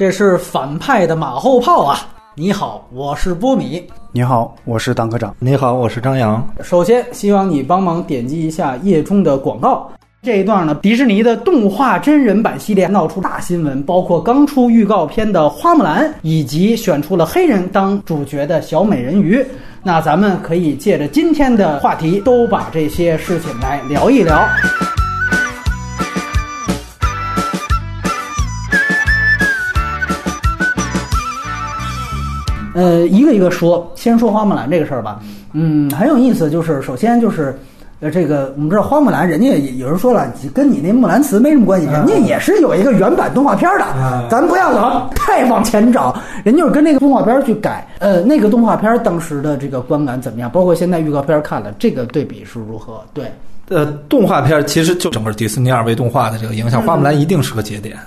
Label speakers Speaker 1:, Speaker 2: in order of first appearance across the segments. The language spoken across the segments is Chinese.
Speaker 1: 这是反派的马后炮啊！你好，我是波米。
Speaker 2: 你好，我是党科长。
Speaker 3: 你好，我是张扬。
Speaker 1: 首先，希望你帮忙点击一下页中的广告。这一段呢，迪士尼的动画真人版系列闹出大新闻，包括刚出预告片的花木兰，以及选出了黑人当主角的小美人鱼。那咱们可以借着今天的话题，都把这些事情来聊一聊。呃，一个一个说，先说花木兰这个事儿吧。嗯，很有意思，就是首先就是，呃，这个我们知道花木兰，人家也有人说了，跟你那木兰辞没什么关系，人家也是有一个原版动画片的，咱不要老太往前找，人就是跟那个动画片去改。呃，那个动画片当时的这个观感怎么样？包括现在预告片看了，这个对比是如何？对，
Speaker 3: 呃，动画片其实就整个迪士尼二维动画的这个影响，花木兰一定是个节点。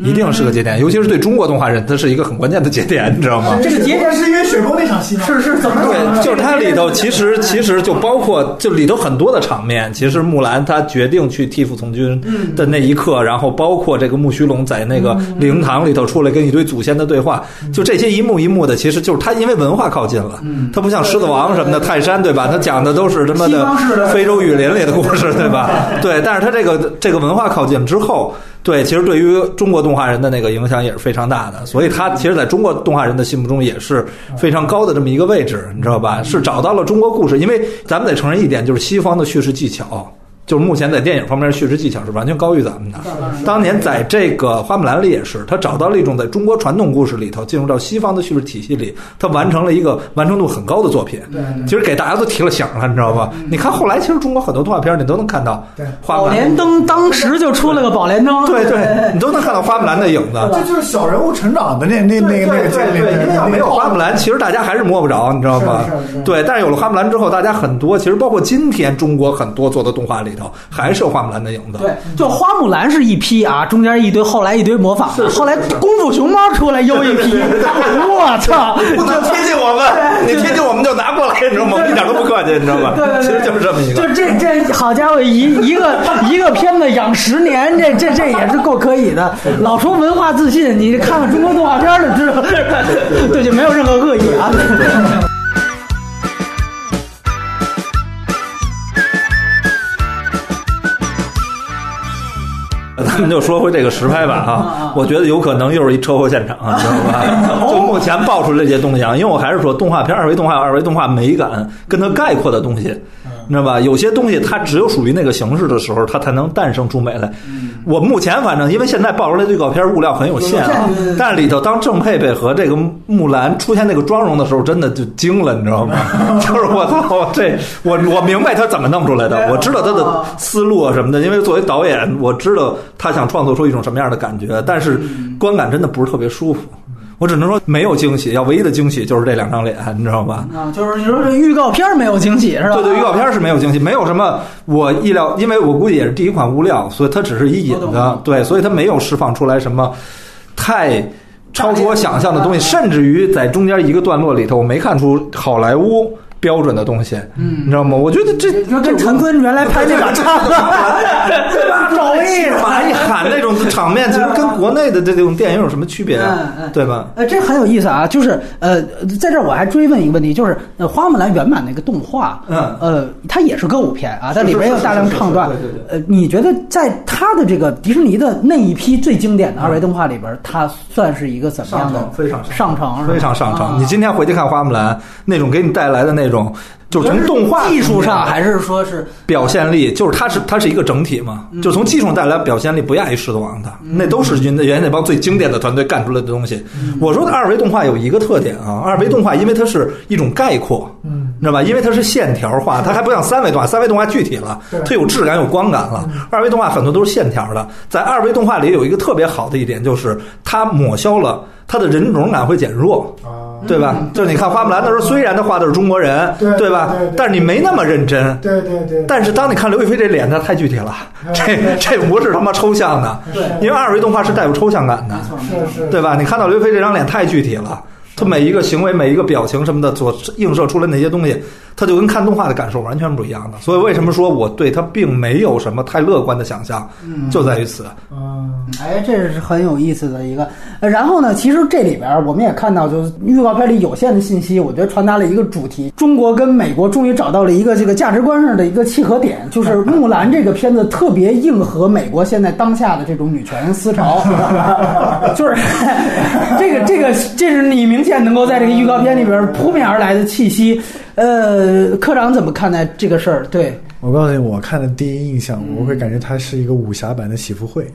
Speaker 3: 一定是个节点，尤其是对中国动画人，它是一个很关键的节点，你知道吗？
Speaker 1: 这个节点
Speaker 4: 是因为雪崩那场戏吗？
Speaker 1: 是是怎么？
Speaker 3: 对，就是它里头其实其实就包括就里头很多的场面，其实木兰她决定去替父从军的那一刻，然后包括这个木须龙在那个灵堂里头出来跟一堆祖先的对话，就这些一幕一幕的，其实就是它因为文化靠近了，它不像狮子王什么的泰山对吧？它讲的都是他妈的非洲雨林里的故事对吧？对，但是它这个这个文化靠近之后。对，其实对于中国动画人的那个影响也是非常大的，所以他其实在中国动画人的心目中也是非常高的这么一个位置，你知道吧？是找到了中国故事，因为咱们得承认一点，就是西方的叙事技巧。就是目前在电影方面叙事技巧是完全高于咱们的。当年在这个花木兰里也是，他找到了一种在中国传统故事里头进入到西方的叙事体系里，他完成了一个完成度很高的作品。
Speaker 4: 对，
Speaker 3: 其实给大家都提了醒了，你知道吧？你看后来其实中国很多动画片你都能看到。
Speaker 4: 对，
Speaker 1: 宝莲灯当时就出了个宝莲灯。
Speaker 3: 对对，你都能看到花木兰的影子。
Speaker 4: 这就是小人物成长的那那那个那个
Speaker 3: 对对，因为要没有花木兰，其实大家还是摸不着，你知道吗？对，但是有了花木兰之后，大家很多其实包括今天中国很多做的动画里头还是有。花木兰的影子，
Speaker 1: 对，就花木兰是一批啊，中间一堆，后来一堆模仿，后来功夫熊猫出来又一批，我操，
Speaker 3: 不能贴近我们，你贴近我们就拿过来，你知道吗？一点都不客气，你知道吗？
Speaker 1: 对对，
Speaker 3: 其实就是这么一个，
Speaker 1: 就这这好家伙，一一个一个片子养十年，这这这也是够可以的。老说文化自信，你看看中国动画片就知道，对，就没有任何恶意啊。
Speaker 3: 咱们就说回这个实拍吧啊，我觉得有可能又是一车祸现场，知道吧？就目前爆出这些东西啊，因为我还是说动画片二维动画二维动画美感跟它概括的东西，你知道吧？有些东西它只有属于那个形式的时候，它才能诞生出美来。我目前反正因为现在爆出来的预告片物料很有限啊，但是里头当郑佩佩和这个木兰出现那个妆容的时候，真的就惊了，你知道吗？就是我操，这我我明白他怎么弄出来的，我知道他的思路啊什么的，因为作为导演，我知道他想创作出一种什么样的感觉，但是观感真的不是特别舒服。我只能说没有惊喜，要唯一的惊喜就是这两张脸，你知道吧？
Speaker 1: 啊，就是你说这预告片没有惊喜是吧？
Speaker 3: 对对，预告片是没有惊喜，没有什么我意料，因为我估计也是第一款物料，所以它只是一引子，对，所以它没有释放出来什么太超出我想象的东西，甚至于在中间一个段落里头，我没看出好莱坞。标准的东西，
Speaker 1: 嗯，
Speaker 3: 你知道吗？我觉得这
Speaker 1: 跟陈坤原来拍那个差不多，对吧？赵薇
Speaker 3: 马一喊那种场面，其实跟国内的这种电影有什么区别？
Speaker 1: 嗯嗯，
Speaker 3: 对吧？
Speaker 1: 呃，这很有意思啊，就是呃，在这儿我还追问一个问题，就是呃，花木兰原版那个动画，
Speaker 3: 嗯，
Speaker 1: 呃，它也是歌舞片啊，但里边有大量唱段，
Speaker 3: 对对对。
Speaker 1: 呃，你觉得在它的这个迪士尼的那一批最经典的二维动画里边，它算是一个怎么样的？
Speaker 3: 非常
Speaker 1: 上乘，
Speaker 3: 非常上乘。你今天回去看花木兰，那种给你带来的那种。就是从动画
Speaker 1: 技术上，还是说是
Speaker 3: 表现力，就是它是它是一个整体嘛，就从技术上带来表现力不亚于狮子王的，那都是原原那帮最经典的团队干出来的东西。我说的二维动画有一个特点啊，二维动画因为它是一种概括，
Speaker 4: 嗯，
Speaker 3: 知道吧？因为它是线条化，它还不像三维动画，三维动画具体了，它有质感有光感了。二维动画很多都是线条的，在二维动画里有一个特别好的一点，就是它抹消了它的人种感会减弱。对吧？就是你看花木兰的时候，虽然他画的是中国人，对吧？但是你没那么认真。
Speaker 4: 对对对。
Speaker 3: 但是当你看刘亦菲这脸，那太具体了，这这不是他妈抽象的。
Speaker 4: 对。
Speaker 3: 因为二维动画是带有抽象感的，
Speaker 4: 是是。
Speaker 3: 对吧？你看到刘亦菲这张脸太具体了，她每一个行为、每一个表情什么的所映射出来那些东西，它就跟看动画的感受完全不一样的。所以为什么说我对它并没有什么太乐观的想象，就在于此。
Speaker 4: 嗯，
Speaker 1: 哎，这是很有意思的一个。呃然后呢，其实这里边儿我们也看到，就是预告片里有限的信息，我觉得传达了一个主题：中国跟美国终于找到了一个这个价值观上的一个契合点，就是 《木兰》这个片子特别应和美国现在当下的这种女权思潮，就是这个这个这是你明显能够在这个预告片里边扑面而来的气息。呃，科长怎么看待这个事儿？对，
Speaker 4: 我告诉你，我看的第一印象，我会感觉它是一个武侠版的喜福会。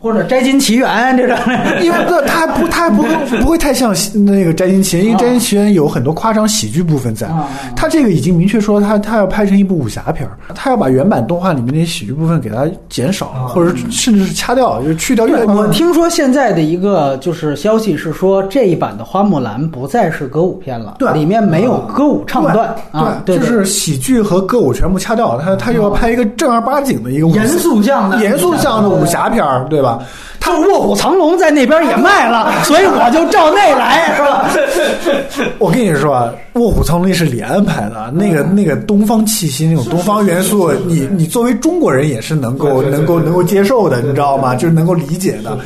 Speaker 1: 或者《摘金奇缘》这种，
Speaker 4: 因为这它不，它不会不会太像那个《摘金奇缘》，因为《摘金奇缘》有很多夸张喜剧部分在。
Speaker 1: 啊。
Speaker 4: 它这个已经明确说，它它要拍成一部武侠片儿，它要把原版动画里面那些喜剧部分给它减少，或者甚至是掐掉，就是去掉，
Speaker 1: 我听说现在的一个就是消息是说，这一版的花木兰不再是歌舞片了，
Speaker 4: 对。
Speaker 1: 里面没有歌舞唱段啊，对，
Speaker 4: 就是喜剧和歌舞全部掐掉，他他又要拍一个正儿八经的一个武
Speaker 1: 严肃向的。
Speaker 4: 严肃向的武侠片儿，对吧？
Speaker 1: 他《卧虎藏龙》在那边也卖了，所以我就照那来，是吧？
Speaker 4: 我跟你说啊，《卧虎藏龙》那是李安拍的，那个那个东方气息，那种东方元素，你你作为中国人也是能够能够能够接受的，你知道吗？就是能够理解的。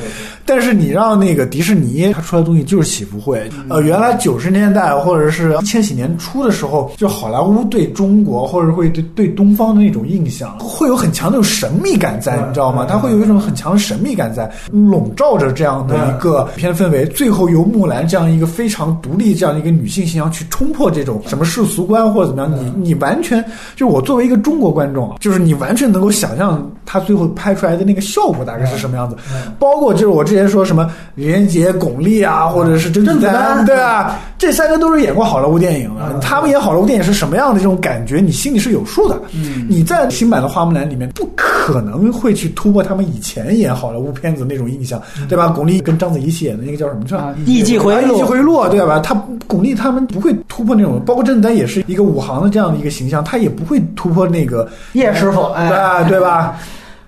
Speaker 4: 但是你让那个迪士尼它出来的东西就是喜福会，呃，原来九十年代或者是千禧年初的时候，就好莱坞对中国或者会对对东方的那种印象，会有很强的那种神秘感在，你知道吗？它会有一种很强的神秘感在，笼罩着这样的一个片氛围。最后由木兰这样一个非常独立这样的一个女性形象去冲破这种什么世俗观或者怎么样，你你完全就是我作为一个中国观众，就是你完全能够想象他最后拍出来的那个效果大概是什么样子，包括就是我之前说什么李连杰、巩俐啊，或者是甄子
Speaker 1: 丹
Speaker 4: 丹，对啊，这三个都是演过好莱坞电影的，他们演好莱坞电影是什么样的这种感觉，你心里是有数的。你在新版的花木兰里面不可能会去突破他们以前演好莱坞片子那种印象，对吧？巩俐跟章子怡一起演的那个叫什么去了
Speaker 1: 啊？艺伎回路
Speaker 4: 艺伎回路，对吧？他巩俐他们不会突破那种，包括甄子丹也是一个武行的这样的一个形象，他也不会突破那个，
Speaker 1: 叶师傅，哎，
Speaker 4: 啊，对吧？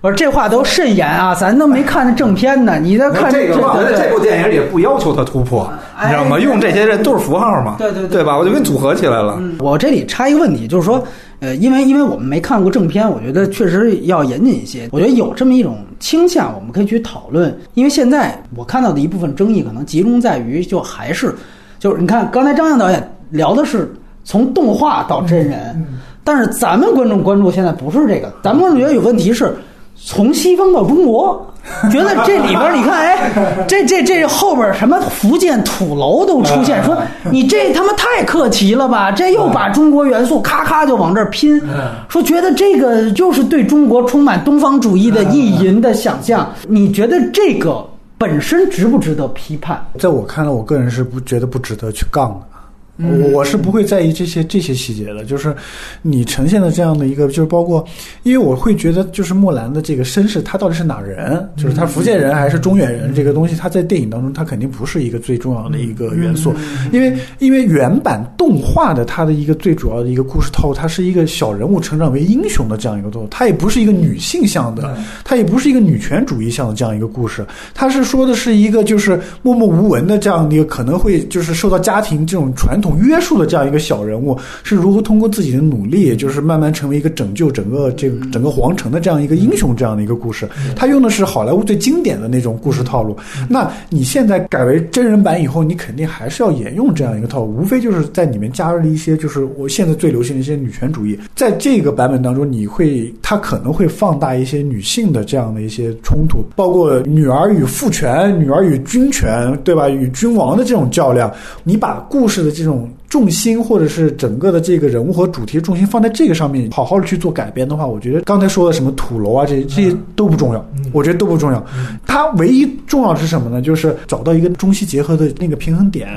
Speaker 1: 我说这话都慎言啊，咱都没看那正片呢，你在看
Speaker 3: 这个我
Speaker 1: 觉得
Speaker 3: 这部电影也不要求他突破，你知道吗？
Speaker 1: 哎
Speaker 3: 用这些人都是符号嘛，
Speaker 1: 对对对
Speaker 3: 对吧？我就给你组合起来了。
Speaker 1: 嗯我这里插一个问题，就是说，呃，因为因为我们没看过正片，我觉得确实要严谨一些。我觉得有这么一种倾向，我们可以去讨论。因为现在我看到的一部分争议，可能集中在于，就还是就是你看，刚才张亮导演聊的是从动画到真人，但是咱们观众关注现在不是这个，咱们观众觉得有问题是。从西方到中国，觉得这里边儿你看，哎，这这这后边儿什么福建土楼都出现，说你这他妈太客气了吧？这又把中国元素咔咔就往这儿拼，说觉得这个就是对中国充满东方主义的意淫的想象。你觉得这个本身值不值得批判？
Speaker 4: 在我看来，我个人是不觉得不值得去杠的。我我是不会在意这些这些细节的，就是你呈现的这样的一个，就是包括，因为我会觉得，就是莫兰的这个身世，他到底是哪人？就是他福建人还是中原人？这个东西，他在电影当中，他肯定不是一个最重要的一个元素，因为因为原版动画的它的一个最主要的一个故事套路，它是一个小人物成长为英雄的这样一个动作，它也不是一个女性向的，它也不是一个女权主义向的这样一个故事，它是说的是一个就是默默无闻的这样的一个可能会就是受到家庭这种传统约束的这样一个小人物，是如何通过自己的努力，就是慢慢成为一个拯救整个这个整个皇城的这样一个英雄这样的一个故事。他用的是好莱坞最经典的那种故事套路。那你现在改为真人版以后，你肯定还是要沿用这样一个套路，无非就是在里面加入了一些就是我现在最流行的一些女权主义。在这个版本当中，你会他可能会放大一些女性的这样的一些冲突，包括女儿与父权、女儿与君权，对吧？与君王的这种较量。你把故事的这种重心，或者是整个的这个人物和主题重心放在这个上面，好好的去做改编的话，我觉得刚才说的什么土楼啊，这些这些都不重要，我觉得都不重要。它唯一重要的是什么呢？就是找到一个中西结合的那个平衡点，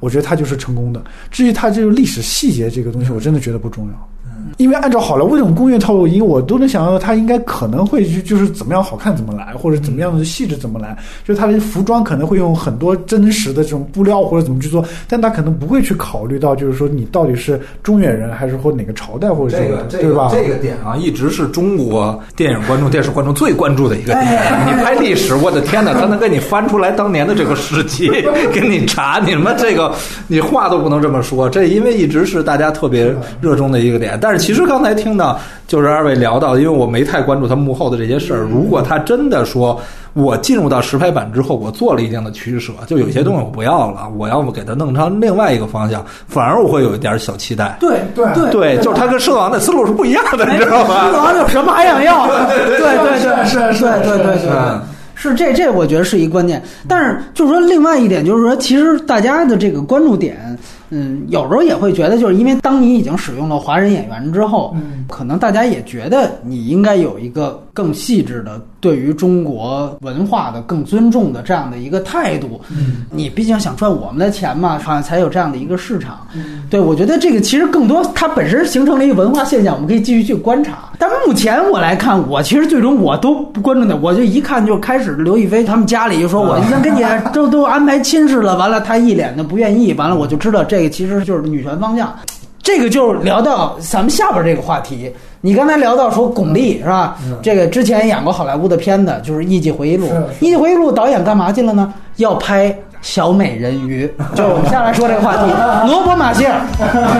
Speaker 4: 我觉得它就是成功的。至于它这个历史细节这个东西，我真的觉得不重要。因为按照好莱坞这种工业套路，因为我都能想象到他应该可能会就就是怎么样好看怎么来，或者怎么样的细致怎么来，就是他的服装可能会用很多真实的这种布料或者怎么去做，但他可能不会去考虑到就是说你到底是中原人还是或哪个朝代或者
Speaker 3: 这个
Speaker 4: 对吧？
Speaker 3: 个这个点啊，一直是中国电影观众、电视观众最关注的一个点。你拍历史，我的天哪，他能给你翻出来当年的这个事迹，给你查，你们这个你话都不能这么说。这因为一直是大家特别热衷的一个点。但是其实刚才听到，就是二位聊到，因为我没太关注他幕后的这些事儿。如果他真的说。我进入到实拍版之后，我做了一定的取舍，就有些东西我不要了，我要么给它弄成另外一个方向，反而我会有一点小期待。
Speaker 1: 对
Speaker 4: 对
Speaker 1: 对
Speaker 3: 对，就是他跟狮子王的思路是不一样的，你知道吧？
Speaker 1: 狮子王有什么还想要？对对对，
Speaker 4: 是是
Speaker 1: 对对对对
Speaker 3: 嗯。
Speaker 1: 是这这，我觉得是一关键。但是就是说，另外一点就是说，其实大家的这个关注点，嗯，有时候也会觉得，就是因为当你已经使用了华人演员之后，
Speaker 4: 嗯
Speaker 1: 可能大家也觉得你应该有一个更细致的对于中国文化的更尊重的这样的一个态度。
Speaker 4: 嗯
Speaker 1: 你毕竟想赚我们的钱嘛，好像才有这样的一个市场。
Speaker 4: 嗯
Speaker 1: 对，我觉得这个其实更多它本身形成了一个文化现象，我们可以继续去观察。但目前我来看，我其实最终我都不关注的，我就一看就开始刘亦菲他们家里就说我已经给你都都安排亲事了，完了他一脸的不愿意，完了我就知道这个其实就是女权方向。这个就是聊到咱们下边这个话题。你刚才聊到说巩俐是吧？这个之前演过好莱坞的片子，就是《艺伎回忆录》。《艺伎回忆录》导演干嘛去了呢？要拍小美人鱼。就是我们下来说这个话题，罗伯·马歇尔，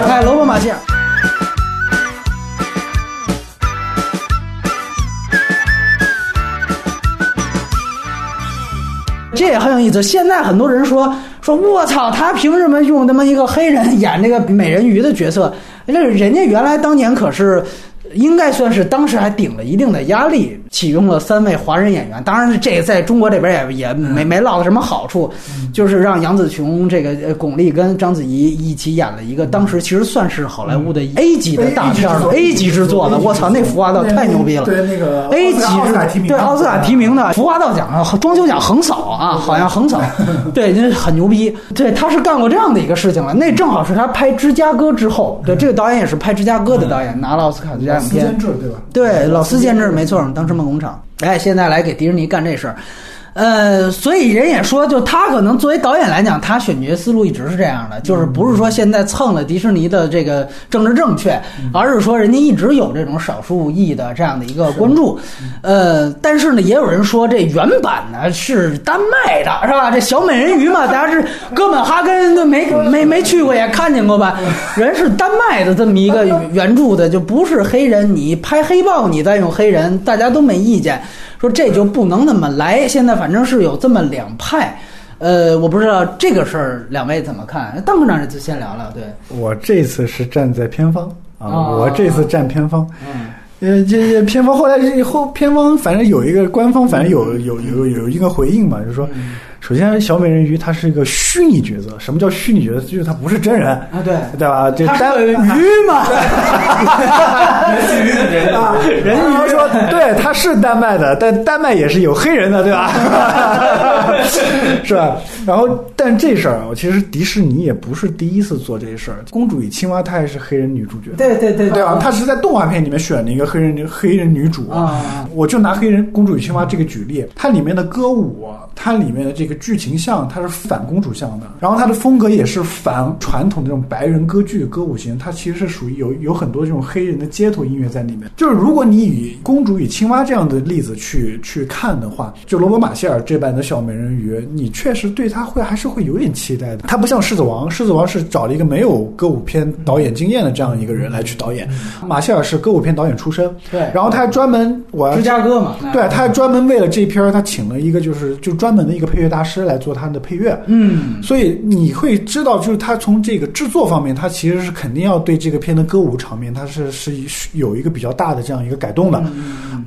Speaker 1: 哎，罗伯·马歇尔。这也很有意思。现在很多人说说，我操，他凭什么用他妈一个黑人演这个美人鱼的角色？那人家原来当年可是。应该算是当时还顶了一定的压力，启用了三位华人演员。当然，这在中国这边也也没没落到什么好处，就是让杨紫琼、这个呃巩俐跟章子怡一起演了一个当时其实算是好莱坞的 A 级的大片了，A 级制作的。我操，那服化道太牛逼了！
Speaker 4: 对那个
Speaker 1: A 级对奥斯卡提名的服化道奖啊，装修奖横扫啊，好像横扫，对，那很牛逼。对，他是干过这样的一个事情了。那正好是他拍《芝加哥》之后，对，这个导演也是拍《芝加哥》的导演，拿了奥斯卡最佳影片
Speaker 4: 私监。制对吧？
Speaker 1: 对，老斯监制没错，当时梦工厂。哎，现在来给迪士尼干这事儿，呃，所以人也说，就他可能作为导演来讲，他选角思路一直是这样的，就是不是说现在蹭了迪士尼的这个政治正确，而是说人家一直有这种少数裔的这样的一个关注。呃，但是呢，也有人说这原版呢是丹麦的，是吧？这小美人鱼嘛，大家是哥本哈根没 没没去过也看见过吧？人是丹麦的这么一个 原著的，就不是黑人。你拍黑豹，你再用黑人，大家都没意见。说这就不能那么来。现在反正是有这么两派，呃，我不知道这个事儿两位怎么看？邓部长这次先聊聊，对，
Speaker 4: 我这次是站在偏方啊，
Speaker 1: 哦
Speaker 4: 我这次站偏方。
Speaker 1: 嗯
Speaker 4: 呃，这这偏方后来以后偏方反正有一个官方，反正有有有有一个回应嘛，就是说，首先小美人鱼它是一个虚拟角色，什么叫虚拟角色？就是它不是真人，
Speaker 1: 啊，对，
Speaker 4: 对吧？这单
Speaker 1: 鱼嘛，人鱼嘛，
Speaker 4: 啊，人鱼说对，他是丹麦的，但丹麦也是有黑人的，对吧？是吧？然后，但这事儿啊，其实迪士尼也不是第一次做这事儿，《公主与青蛙》她也是黑人女主角，
Speaker 1: 对对对
Speaker 4: 对啊，她是在动画片里面选了一个黑人黑人女主
Speaker 1: 啊。
Speaker 4: 我就拿《黑人公主与青蛙》这个举例，它里面的歌舞，它里面的这个剧情像，它是反公主像的，然后它的风格也是反传统的这种白人歌剧歌舞型，它其实是属于有有很多这种黑人的街头音乐在里面。就是如果你以《公主与青蛙》这样的例子去去看的话，就罗伯·马歇尔这般的小美人鱼，你确实对他会还是会有点期待的。他不像《狮子王》，《狮子王》是找了一个没有歌舞片导演经验的这样一个人来去导演，马歇尔是歌舞片导演出身，
Speaker 1: 对。
Speaker 4: 然后他还专门我要
Speaker 1: 芝加哥嘛，
Speaker 4: 对，他还专门为了这片儿，他请了一个就是就专门的一个配乐大师来做他的配乐。
Speaker 1: 嗯，
Speaker 4: 所以你会知道，就是他从这个制作方面，他其实是肯定要对这个片的歌舞场面，他是是有一个比较大的这样一个改动的。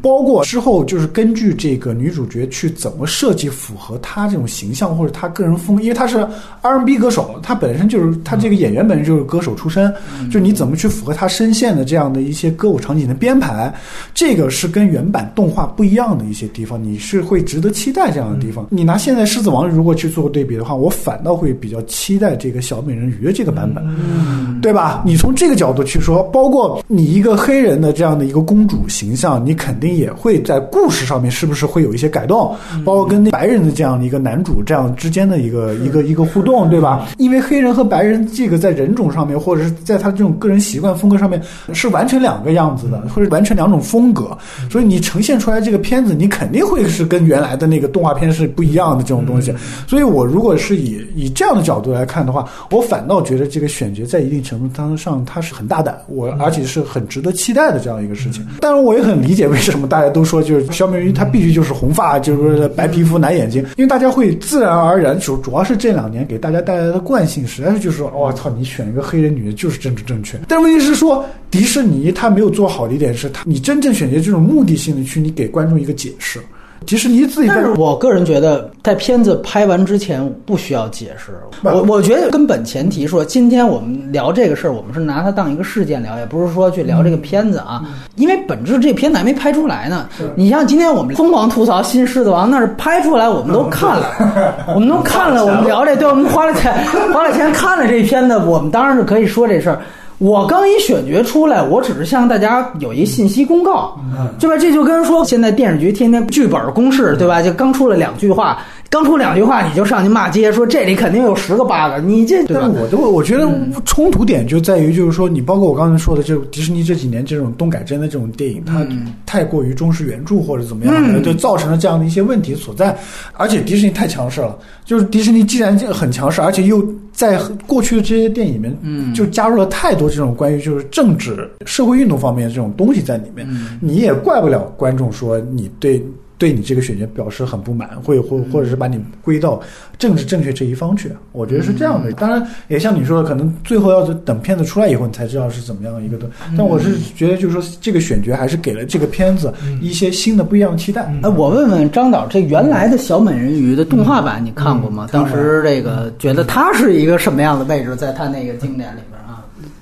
Speaker 4: 包括之后就是根据这个女主角去怎么设计符合她这种形象或者她个人风格，因为她是 R&B 歌手，她本身就是她这个演员本身就是歌手出身，就你怎么去符合她声线的这样的一些歌舞场景的编排，这个是跟原版动画不一样的一些地方，你是会值得期待这样的地方。你拿现在《狮子王》如果去做个对比的话，我反倒会比较期待这个小美人鱼的这个版本，对吧？你从这个角度去说，包括你一个黑人的这样的一个公主形象，你肯定也会在故事上面是不是会有一些改动，包括跟那白人的这样的一个男主这样之间的一个一个一个互动，对吧？因为黑人和白人这个在人种上面，或者是在他这种个人习惯风格上面是完全两个样子的，或者完全两种风格，所以你呈现出来这个片子，你肯定会是跟原来的那个动画片是不一样的这种东西。所以我如果是以以这样的角度来看的话，我反倒觉得这个选角在一定程度当上它是很大胆，我而且是很值得期待的这样一个事情。当然，我也很理解为什么么大家都说就是小美人鱼她必须就是红发，就是白皮肤蓝眼睛，因为大家会自然而然主主要是这两年给大家带来的惯性，实在是就是说，我、操，你选一个黑人女的就是政治正确。但问题是说，迪士尼它没有做好的一点是，它你真正选择这种目的性的去，你给观众一个解释。迪士尼自己在
Speaker 1: 但是我个人觉得，在片子拍完之前不需要解释。我我觉得根本前提说，今天我们聊这个事儿，我们是拿它当一个事件聊，也不是说去聊这个片子啊。因为本质这片子还没拍出来呢。你像今天我们疯狂吐槽《新狮子王》，那是拍出来，我们都看了，我们都看了，我们聊这，对，我们花了钱花了钱看了这片子，我们当然是可以说这事儿。我刚一选角出来，我只是向大家有一信息公告，对吧？这就跟说现在电视剧天天剧本公示，对吧？就刚出了两句话，刚出两句话你就上去骂街，说这里肯定有十个 bug，你这对？
Speaker 4: 我都我觉得冲突点就在于，就是说，你包括我刚才说的，就迪士尼这几年这种动改真的这种电影，它太过于忠实原著或者怎么样，就造成了这样的一些问题所在。而且迪士尼太强势了，就是迪士尼既然很强势，而且又在过去的这些电影里面，嗯，就加入了太多这种关于就是政治、社会运动方面的这种东西在里面，你也怪不了观众说你对。对你这个选角表示很不满，会或或者是把你归到政治正确这一方去，我觉得是这样的。当然，也像你说的，可能最后要是等片子出来以后，你才知道是怎么样一个的。但我是觉得，就是说这个选角还是给了这个片子一些新的不一样的期待。
Speaker 1: 哎，我问问张导，这原来的小美人鱼的动画版你看过吗？当时这个觉得它是一个什么样的位置，在它那个经典里边啊？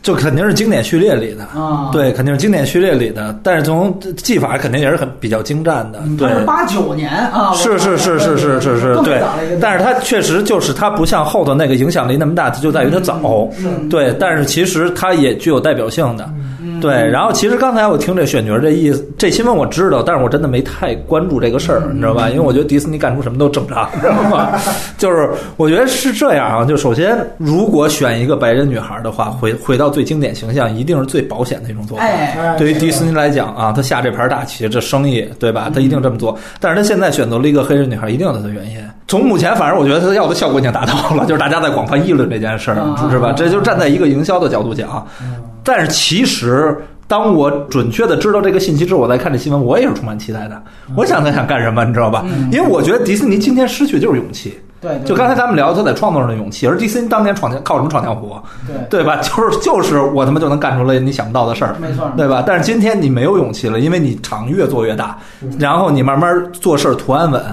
Speaker 3: 就肯定是经典序列里的
Speaker 1: 啊
Speaker 3: 对，肯定是经典序列里的。但是从技法肯定也是很比较精湛的，对。
Speaker 1: 是八九年啊，
Speaker 3: 是是是是是是是，对。但是它确实就是它不像后头那个影响力那么大，它就在于它早，对。但是其实它也具有代表性的，对。然后其实刚才我听这选角这意思，这新闻我知道，但是我真的没太关注这个事儿，你知道吧？因为我觉得迪士尼干出什么都正常，知道吗？就是我觉得是这样啊，就首先如果选一个白人女孩的话，回回到最经典形象，一定是最保险的一种做法。
Speaker 1: 哎
Speaker 3: 对于迪士尼来讲啊，他下这盘大棋，这生意对吧？他一定这么做。但是他现在选择了一个黑人女孩，一定有他的原因。从目前，反正我觉得他要的效果已经达到了，就是大家在广泛议论这件事儿，是吧？这就站在一个营销的角度讲。但是其实，当我准确的知道这个信息之后，我再看这新闻，我也是充满期待的。我想他想干什么，你知道吧？因为我觉得迪士尼今天失去的就是勇气。
Speaker 1: 对，
Speaker 3: 就刚才咱们聊他在创作上的勇气，而迪士尼当年闯天靠什么闯江湖？
Speaker 1: 对
Speaker 3: 对吧？就是就是我他妈就能干出来你想不到的事儿，
Speaker 1: 没错
Speaker 3: 对吧？但是今天你没有勇气了，因为你厂越做越大，然后你慢慢做事儿图安稳。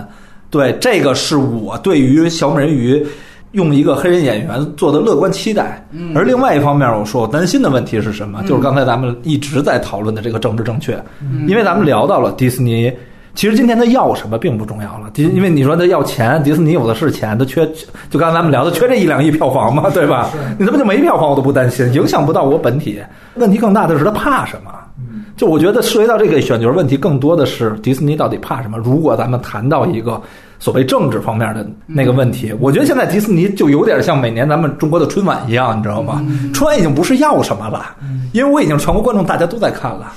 Speaker 3: 对，这个是我对于小美人鱼用一个黑人演员做的乐观期待。而另外一方面，我说我担心的问题是什么？就是刚才咱们一直在讨论的这个政治正确，因为咱们聊到了迪士尼。其实今天他要什么并不重要了，迪因为你说他要钱，迪士尼有的是钱，他缺就刚才咱们聊的缺这一两亿票房嘛，对吧？你他妈就没票房我都不担心，影响不到我本体。问题更大的是他怕什么？就我觉得涉及到这个选角问题，更多的是迪士尼到底怕什么？如果咱们谈到一个所谓政治方面的那个问题，我觉得现在迪士尼就有点像每年咱们中国的春晚一样，你知道吗？春晚已经不是要什么了，因为我已经全国观众大家都在看了。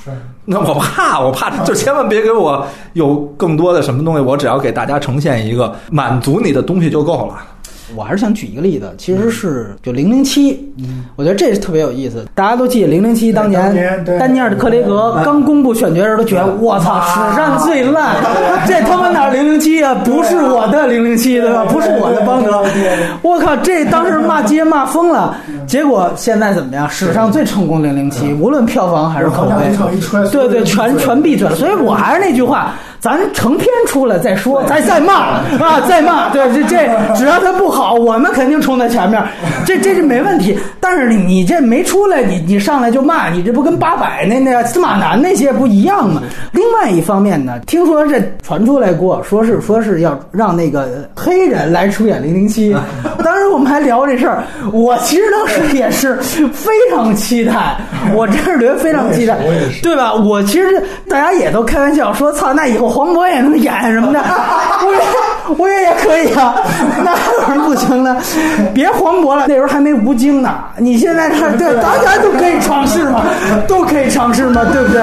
Speaker 3: 那我怕，我怕，就千万别给我有更多的什么东西，我只要给大家呈现一个满足你的东西就够了。
Speaker 1: 我还是想举一个例子，其实是就零零七，我觉得这是特别有意思。大家都记得零零七当
Speaker 4: 当年
Speaker 1: 丹尼尔·克雷格刚公布选角的时候，都觉得我操，史上最烂，这他妈哪零零七啊？不是我的零零七，对吧？不是我的邦德，我靠，这当时骂街骂疯了。结果现在怎么样？史上最成功零零七，无论票房还是口碑对对，全全闭嘴了。所以我还是那句话，咱成片出来再说，咱再骂 啊，再骂，对，这这 只要他不好，我们肯定冲在前面，这这是没问题。但是你你这没出来，你你上来就骂，你这不跟八百那那司马南那些不一样吗？另外一方面呢，听说这传出来过，说是说是要让那个黑人来出演零零七，当时我们还聊这事儿，我其实当时也是非常期待，我真是觉得非常期待，对吧？我其实大家也都开玩笑说，操，那以后黄渤也能演什么的，我也我也也可以啊，那有什么不行呢？别黄渤了，那时候还没吴京呢，你现在看，对，大家都可以尝试嘛，都可以尝试嘛，对不对？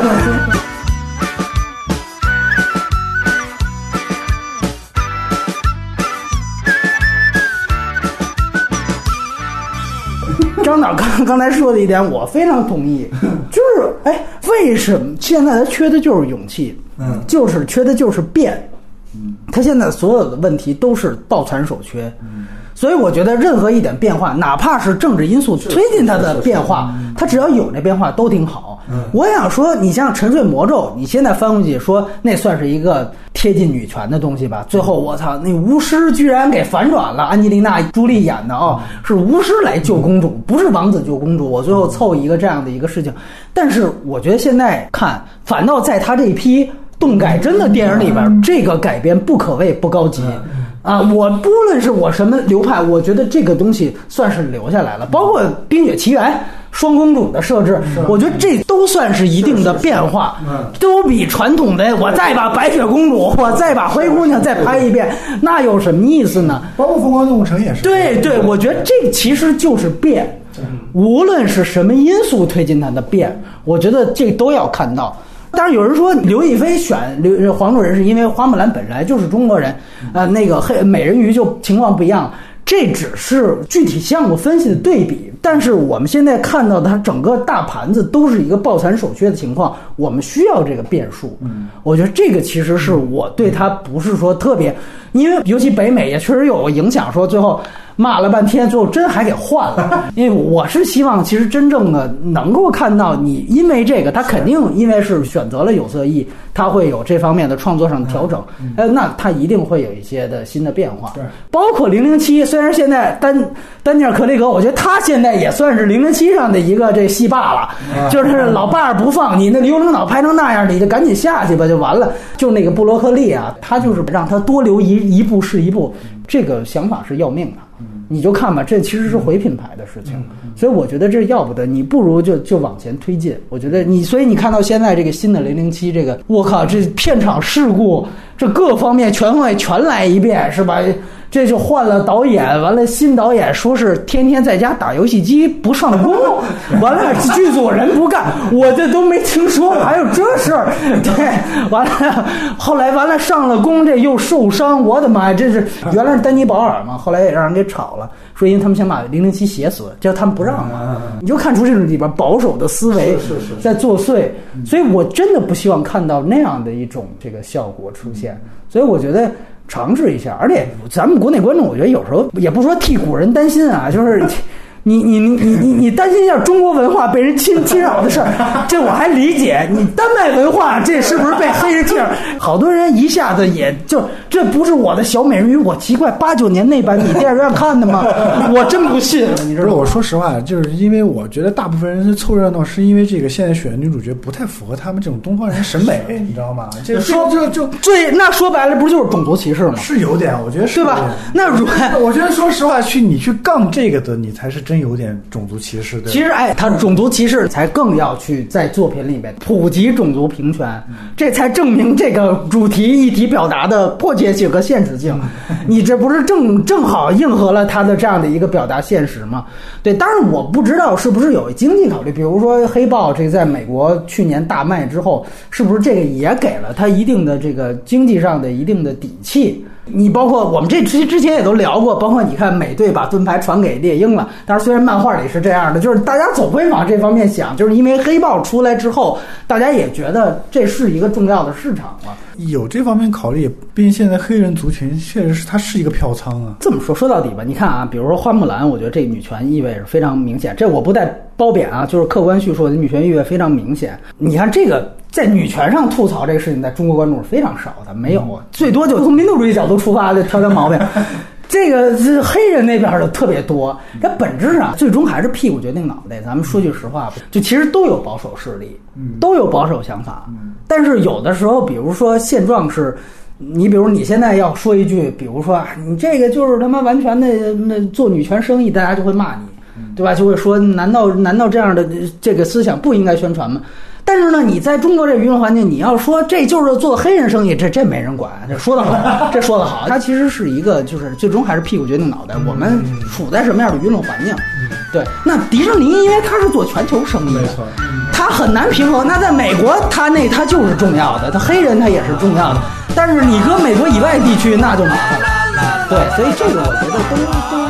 Speaker 1: 张导刚刚才说的一点，我非常同意，就是哎，为什么现在他缺的就是勇气，
Speaker 4: 嗯
Speaker 1: 就是缺的就是变，嗯他现在所有的问题都是抱残守缺，所以我觉得任何一点变化，哪怕是政治因素推进他的变化，他只要有那变化都挺好。我想说，你像《沉睡魔咒》，你现在翻回去说那算是一个贴近女权的东西吧？最后我操，那巫师居然给反转了，安吉丽娜·朱莉演的哦，是巫师来救公主，不是王子救公主。我最后凑一个这样的一个事情，但是我觉得现在看，反倒在他这一批动改真的电影里边，这个改编不可谓不高级。啊，我不论是我什么流派，我觉得这个东西算是留下来了，包括《冰雪奇缘》双公主的设置，我觉得这都算是一定的变化，都比传统的我再把白雪公主，我再把灰姑娘再拍一遍，那有什么意思呢？
Speaker 4: 包括《疯狂动物城》也是。
Speaker 1: 对对，我觉得这其实就是变，无论是什么因素推进它的变，我觉得这都要看到。当然，有人说刘亦菲选刘黄种人是因为花木兰本来就是中国人，呃，那个黑美人鱼就情况不一样。这只是具体项目分析的对比，但是我们现在看到的它整个大盘子都是一个抱残守缺的情况，我们需要这个变数。嗯，我觉得这个其实是我对它不是说特别，因为尤其北美也确实有个影响，说最后骂了半天，最后真还给换了。因为我是希望，其实真正的能够看到你，因为这个，他肯定因为是选择了有色艺，他会有这方面的创作上的调整，呃，那他一定会有一些的新的变化。
Speaker 4: 对，
Speaker 1: 包括零零七，虽然现在丹丹尼尔·克雷格，我觉得他现在也算是零零七上的一个这戏霸了，就是老爸儿不放你那刘领导拍成那样，你就赶紧下去吧，就完了。就那个布洛克利啊，他就是让他多留一一步是一步，这个想法是要命的。你就看吧，这其实是毁品牌的事情，所以我觉得这要不得，你不如就就往前推进。我觉得你，所以你看到现在这个新的零零七，这个我靠，这片场事故，这各方面全方位全来一遍，是吧？这就换了导演，完了新导演说是天天在家打游戏机不上工，完了剧组人不干，我这都没听说还有这事儿。对，完了后来完了上了工，这又受伤，我的妈呀！这是原来是丹尼保尔嘛，后来也让人给炒了，说因为他们想把零零七写死，结果他们不让嘛，你就看出这种里边保守的思维在作祟，所以我真的不希望看到那样的一种这个效果出现，所以我觉得。尝试一下，而且咱们国内观众，我觉得有时候也不说替古人担心啊，就是你你你你你你担心一下中国文化被人侵侵扰的事儿，这我还理解。你丹麦文化这是不是被黑人侵扰？好多人一下子也就这不是我的小美人鱼，我奇怪，八九年那版你电影院看的吗？我真不信，你知道吗？
Speaker 4: 我说实话，就是因为我觉得大部分人是凑热闹，是因为这个现在选的女主角不太符合他们这种东方人审美，你知道吗？这
Speaker 1: 说
Speaker 4: 就就
Speaker 1: 最那说白了不就是种族歧视吗？
Speaker 4: 是有点，我觉得是
Speaker 1: 对吧？那如
Speaker 4: 我觉得说实话，去你去杠这个的，你才是真有点种族歧视。对
Speaker 1: 其实，哎，他种族歧视才更要去在作品里面普及种族平权，这才证明这个主题议题表达的迫切性和现实性。你这不是正正好应和了他的这样的一个表达现实吗？对，当然我不知道是不是有经济考虑，比如说《黑豹》这个在美国去年大卖之后，是不是这个也给了他一定的这个经济上的一定的底气？你包括我们这之之前也都聊过，包括你看美队把盾牌传给猎鹰了，但是虽然漫画里是这样的，就是大家总会往这方面想，就是因为黑豹出来之后，大家也觉得这是一个重要的市场了。
Speaker 4: 有这方面考虑，毕竟现在黑人族群确实是它是一个票仓啊。
Speaker 1: 这么说说到底吧，你看啊，比如说花木兰，我觉得这女权意味是非常明显，这我不带褒贬啊，就是客观叙述的女权意味非常明显。你看这个在女权上吐槽这个事情，在中国观众是非常少的，没有，最多就从民族主义角度出发的挑挑毛病。这个是黑人那边的特别多，它本质上最终还是屁股决定脑袋。咱们说句实话，就其实都有保守势力，都有保守想法，但是有的时候，比如说现状是。你比如你现在要说一句，比如说你这个就是他妈完全的那做女权生意，大家就会骂你，对吧？就会说难道难道这样的这个思想不应该宣传吗？但是呢，你在中国这舆论环境，你要说这就是做黑人生意，这这没人管。这说的好，这说的好。它其实是一个，就是最终还是屁股决定脑袋。我们处在什么样的舆论环境？对，那迪士尼因为它是做全球生意的，它很难平衡。那在美国，它那它就是重要的，它黑人它也是重要的。但是你搁美国以外地区，那就麻烦了。对，所以这个我觉得都都。